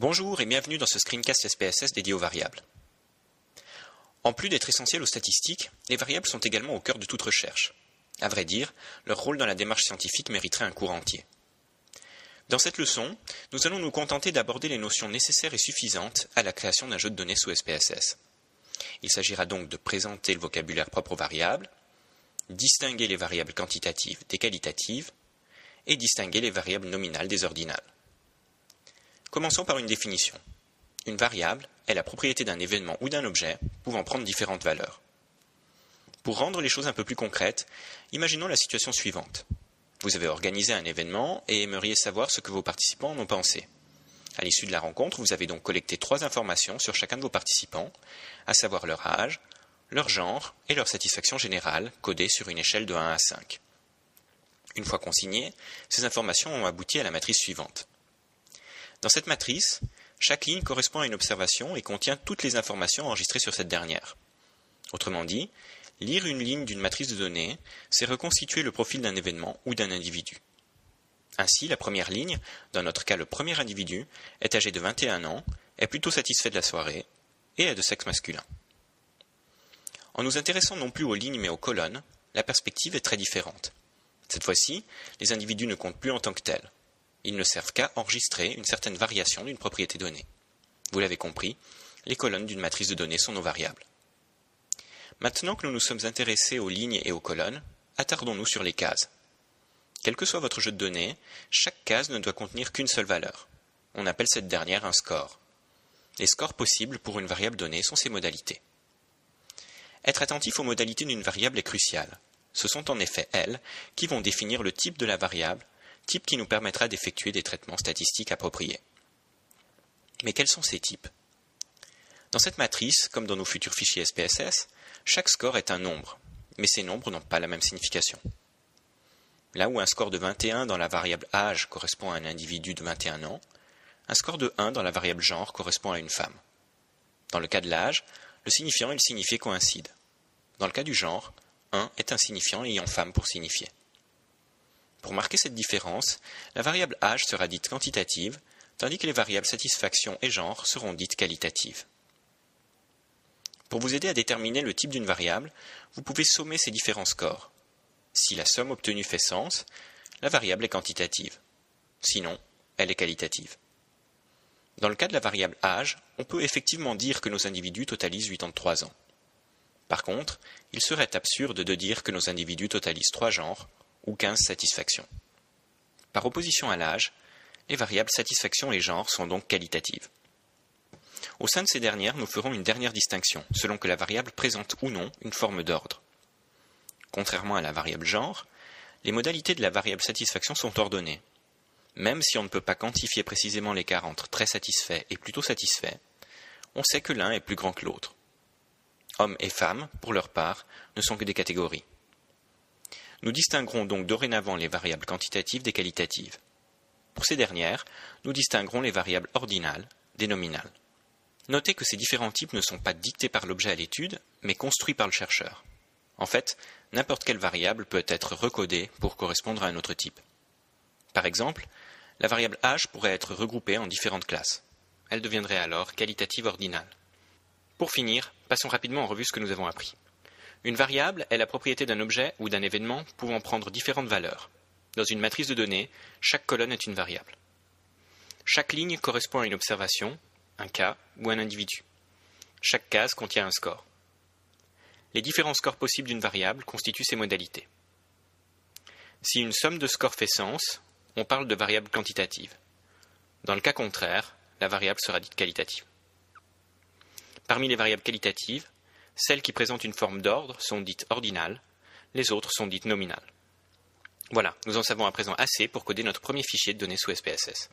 Bonjour et bienvenue dans ce screencast SPSS dédié aux variables. En plus d'être essentiels aux statistiques, les variables sont également au cœur de toute recherche. À vrai dire, leur rôle dans la démarche scientifique mériterait un cours entier. Dans cette leçon, nous allons nous contenter d'aborder les notions nécessaires et suffisantes à la création d'un jeu de données sous SPSS. Il s'agira donc de présenter le vocabulaire propre aux variables, distinguer les variables quantitatives des qualitatives, et distinguer les variables nominales des ordinales. Commençons par une définition. Une variable est la propriété d'un événement ou d'un objet pouvant prendre différentes valeurs. Pour rendre les choses un peu plus concrètes, imaginons la situation suivante. Vous avez organisé un événement et aimeriez savoir ce que vos participants en ont pensé. À l'issue de la rencontre, vous avez donc collecté trois informations sur chacun de vos participants, à savoir leur âge, leur genre et leur satisfaction générale, codées sur une échelle de 1 à 5. Une fois consignées, ces informations ont abouti à la matrice suivante. Dans cette matrice, chaque ligne correspond à une observation et contient toutes les informations enregistrées sur cette dernière. Autrement dit, lire une ligne d'une matrice de données, c'est reconstituer le profil d'un événement ou d'un individu. Ainsi, la première ligne, dans notre cas le premier individu, est âgé de 21 ans, est plutôt satisfait de la soirée et est de sexe masculin. En nous intéressant non plus aux lignes mais aux colonnes, la perspective est très différente. Cette fois-ci, les individus ne comptent plus en tant que tels. Ils ne servent qu'à enregistrer une certaine variation d'une propriété donnée. Vous l'avez compris, les colonnes d'une matrice de données sont nos variables. Maintenant que nous nous sommes intéressés aux lignes et aux colonnes, attardons-nous sur les cases. Quel que soit votre jeu de données, chaque case ne doit contenir qu'une seule valeur. On appelle cette dernière un score. Les scores possibles pour une variable donnée sont ses modalités. Être attentif aux modalités d'une variable est crucial. Ce sont en effet elles qui vont définir le type de la variable, type qui nous permettra d'effectuer des traitements statistiques appropriés. Mais quels sont ces types? Dans cette matrice, comme dans nos futurs fichiers SPSS, chaque score est un nombre, mais ces nombres n'ont pas la même signification. Là où un score de 21 dans la variable âge correspond à un individu de 21 ans, un score de 1 dans la variable genre correspond à une femme. Dans le cas de l'âge, le signifiant et le signifié coïncident. Dans le cas du genre, 1 est un signifiant ayant femme pour signifier. Pour marquer cette différence, la variable âge sera dite quantitative, tandis que les variables satisfaction et genre seront dites qualitatives. Pour vous aider à déterminer le type d'une variable, vous pouvez sommer ces différents scores. Si la somme obtenue fait sens, la variable est quantitative. Sinon, elle est qualitative. Dans le cas de la variable âge, on peut effectivement dire que nos individus totalisent 83 ans. Par contre, il serait absurde de dire que nos individus totalisent trois genres ou quinze satisfactions. Par opposition à l'âge, les variables satisfaction et genre sont donc qualitatives. Au sein de ces dernières, nous ferons une dernière distinction, selon que la variable présente ou non une forme d'ordre. Contrairement à la variable genre, les modalités de la variable satisfaction sont ordonnées. Même si on ne peut pas quantifier précisément l'écart entre très satisfait et plutôt satisfait, on sait que l'un est plus grand que l'autre hommes et femmes, pour leur part, ne sont que des catégories. Nous distinguerons donc dorénavant les variables quantitatives des qualitatives. Pour ces dernières, nous distinguerons les variables ordinales des nominales. Notez que ces différents types ne sont pas dictés par l'objet à l'étude, mais construits par le chercheur. En fait, n'importe quelle variable peut être recodée pour correspondre à un autre type. Par exemple, la variable âge pourrait être regroupée en différentes classes. Elle deviendrait alors qualitative ordinale. Pour finir, passons rapidement en revue ce que nous avons appris. Une variable est la propriété d'un objet ou d'un événement pouvant prendre différentes valeurs. Dans une matrice de données, chaque colonne est une variable. Chaque ligne correspond à une observation, un cas ou un individu. Chaque case contient un score. Les différents scores possibles d'une variable constituent ses modalités. Si une somme de scores fait sens, on parle de variable quantitative. Dans le cas contraire, la variable sera dite qualitative. Parmi les variables qualitatives, celles qui présentent une forme d'ordre sont dites ordinales, les autres sont dites nominales. Voilà, nous en savons à présent assez pour coder notre premier fichier de données sous SPSS.